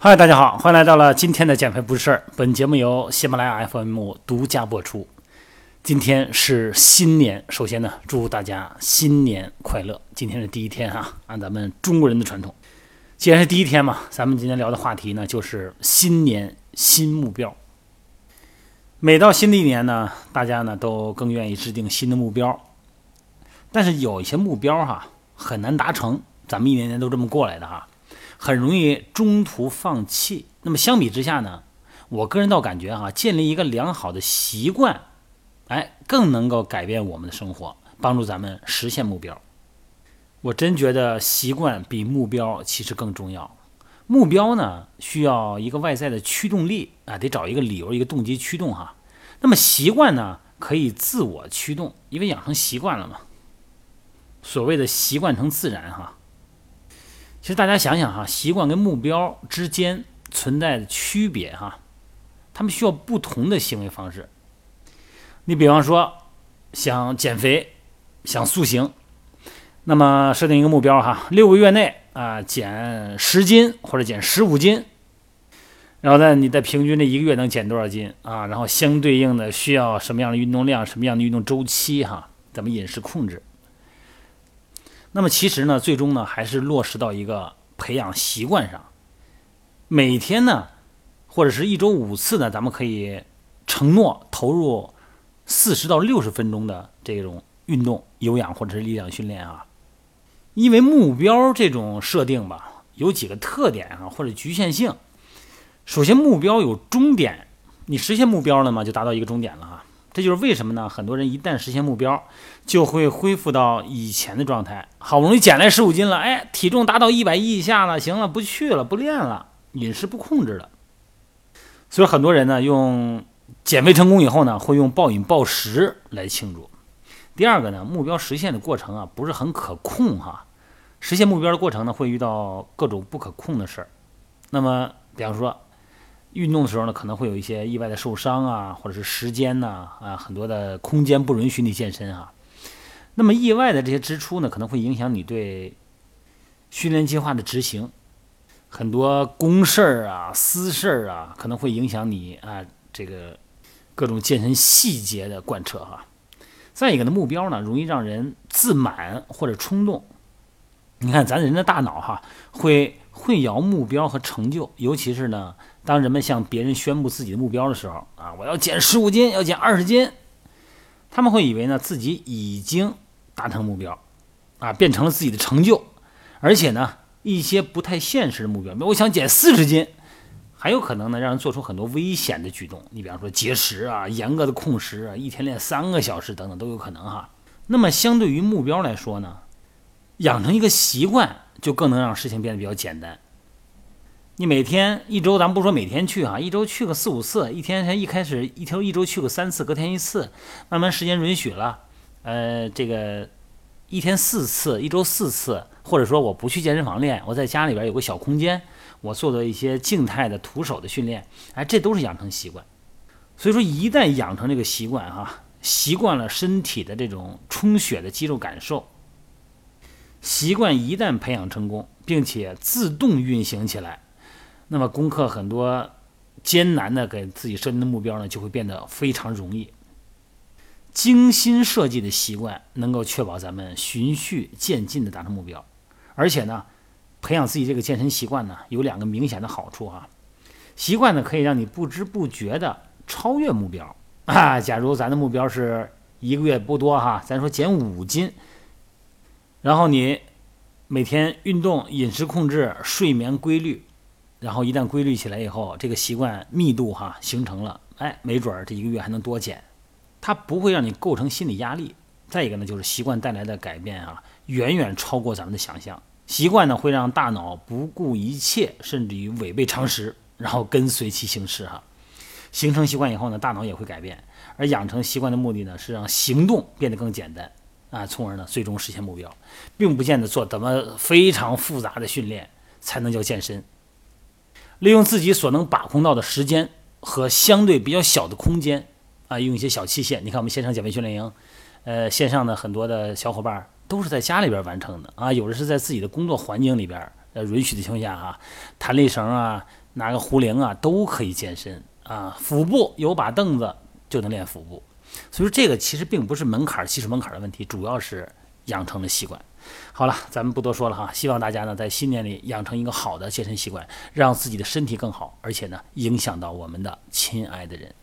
嗨，大家好，欢迎来到了今天的减肥不是事儿。本节目由喜马拉雅 FM 独家播出。今天是新年，首先呢，祝大家新年快乐。今天是第一天哈，按咱们中国人的传统，既然是第一天嘛，咱们今天聊的话题呢，就是新年新目标。每到新的一年呢，大家呢都更愿意制定新的目标，但是有一些目标哈很难达成，咱们一年年都这么过来的哈，很容易中途放弃。那么相比之下呢，我个人倒感觉哈，建立一个良好的习惯。哎，更能够改变我们的生活，帮助咱们实现目标。我真觉得习惯比目标其实更重要。目标呢，需要一个外在的驱动力啊，得找一个理由、一个动机驱动哈。那么习惯呢，可以自我驱动，因为养成习惯了嘛。所谓的习惯成自然哈。其实大家想想哈，习惯跟目标之间存在的区别哈，他们需要不同的行为方式。你比方说，想减肥，想塑形，那么设定一个目标哈，六个月内啊减十斤或者减十五斤，然后呢，你在平均的一个月能减多少斤啊？然后相对应的需要什么样的运动量，什么样的运动周期哈？怎么饮食控制？那么其实呢，最终呢还是落实到一个培养习惯上，每天呢，或者是一周五次呢，咱们可以承诺投入。四十到六十分钟的这种运动、有氧或者是力量训练啊，因为目标这种设定吧，有几个特点啊或者局限性。首先，目标有终点，你实现目标了嘛，就达到一个终点了啊。这就是为什么呢？很多人一旦实现目标，就会恢复到以前的状态。好不容易减来十五斤了，哎，体重达到一百一以下了，行了，不去了，不练了，饮食不控制了。所以很多人呢用。减肥成功以后呢，会用暴饮暴食来庆祝。第二个呢，目标实现的过程啊不是很可控哈。实现目标的过程呢，会遇到各种不可控的事儿。那么，比方说运动的时候呢，可能会有一些意外的受伤啊，或者是时间呐啊，很多的空间不允许你健身哈。那么意外的这些支出呢，可能会影响你对训练计划的执行。很多公事儿啊、私事儿啊，可能会影响你啊这个。各种健身细节的贯彻哈，再一个呢，目标呢容易让人自满或者冲动。你看咱人的大脑哈，会混淆目标和成就，尤其是呢，当人们向别人宣布自己的目标的时候啊，我要减十五斤，要减二十斤，他们会以为呢自己已经达成目标，啊，变成了自己的成就，而且呢，一些不太现实的目标，比如我想减四十斤。还有可能呢，让人做出很多危险的举动。你比方说节食啊，严格的控食啊，一天练三个小时等等都有可能哈。那么相对于目标来说呢，养成一个习惯就更能让事情变得比较简单。你每天一周，咱不说每天去哈，一周去个四五次，一天先一开始一天一周去个三次，隔天一次，慢慢时间允许了，呃，这个一天四次，一周四次，或者说我不去健身房练，我在家里边有个小空间。我做的一些静态的徒手的训练，哎，这都是养成习惯。所以说，一旦养成这个习惯，哈，习惯了身体的这种充血的肌肉感受，习惯一旦培养成功，并且自动运行起来，那么攻克很多艰难的给自己设定的目标呢，就会变得非常容易。精心设计的习惯能够确保咱们循序渐进地达成目标，而且呢。培养自己这个健身习惯呢，有两个明显的好处哈。习惯呢，可以让你不知不觉地超越目标啊。假如咱的目标是一个月不多哈，咱说减五斤，然后你每天运动、饮食控制、睡眠规律，然后一旦规律起来以后，这个习惯密度哈形成了，哎，没准儿这一个月还能多减。它不会让你构成心理压力。再一个呢，就是习惯带来的改变啊，远远超过咱们的想象。习惯呢会让大脑不顾一切，甚至于违背常识，然后跟随其行事哈。形成习惯以后呢，大脑也会改变。而养成习惯的目的呢，是让行动变得更简单啊，从而呢最终实现目标，并不见得做怎么非常复杂的训练才能叫健身。利用自己所能把控到的时间和相对比较小的空间啊，用一些小器械。你看我们线上减肥训练营，呃，线上的很多的小伙伴。都是在家里边完成的啊，有的是在自己的工作环境里边，呃，允许的情况下啊，弹力绳啊，拿个壶铃啊，都可以健身啊。腹部有把凳子就能练腹部，所以说这个其实并不是门槛技术门槛的问题，主要是养成的习惯。好了，咱们不多说了哈，希望大家呢在新年里养成一个好的健身习惯，让自己的身体更好，而且呢影响到我们的亲爱的人。